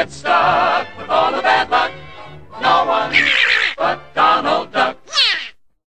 get stuck with all the bad luck. No one.